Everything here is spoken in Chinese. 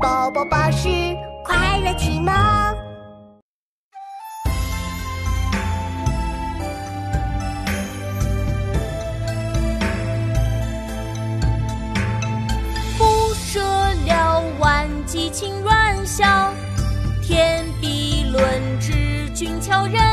宝宝巴士快乐启吗？不舍了，万激情乱笑，天地论之，俊俏人。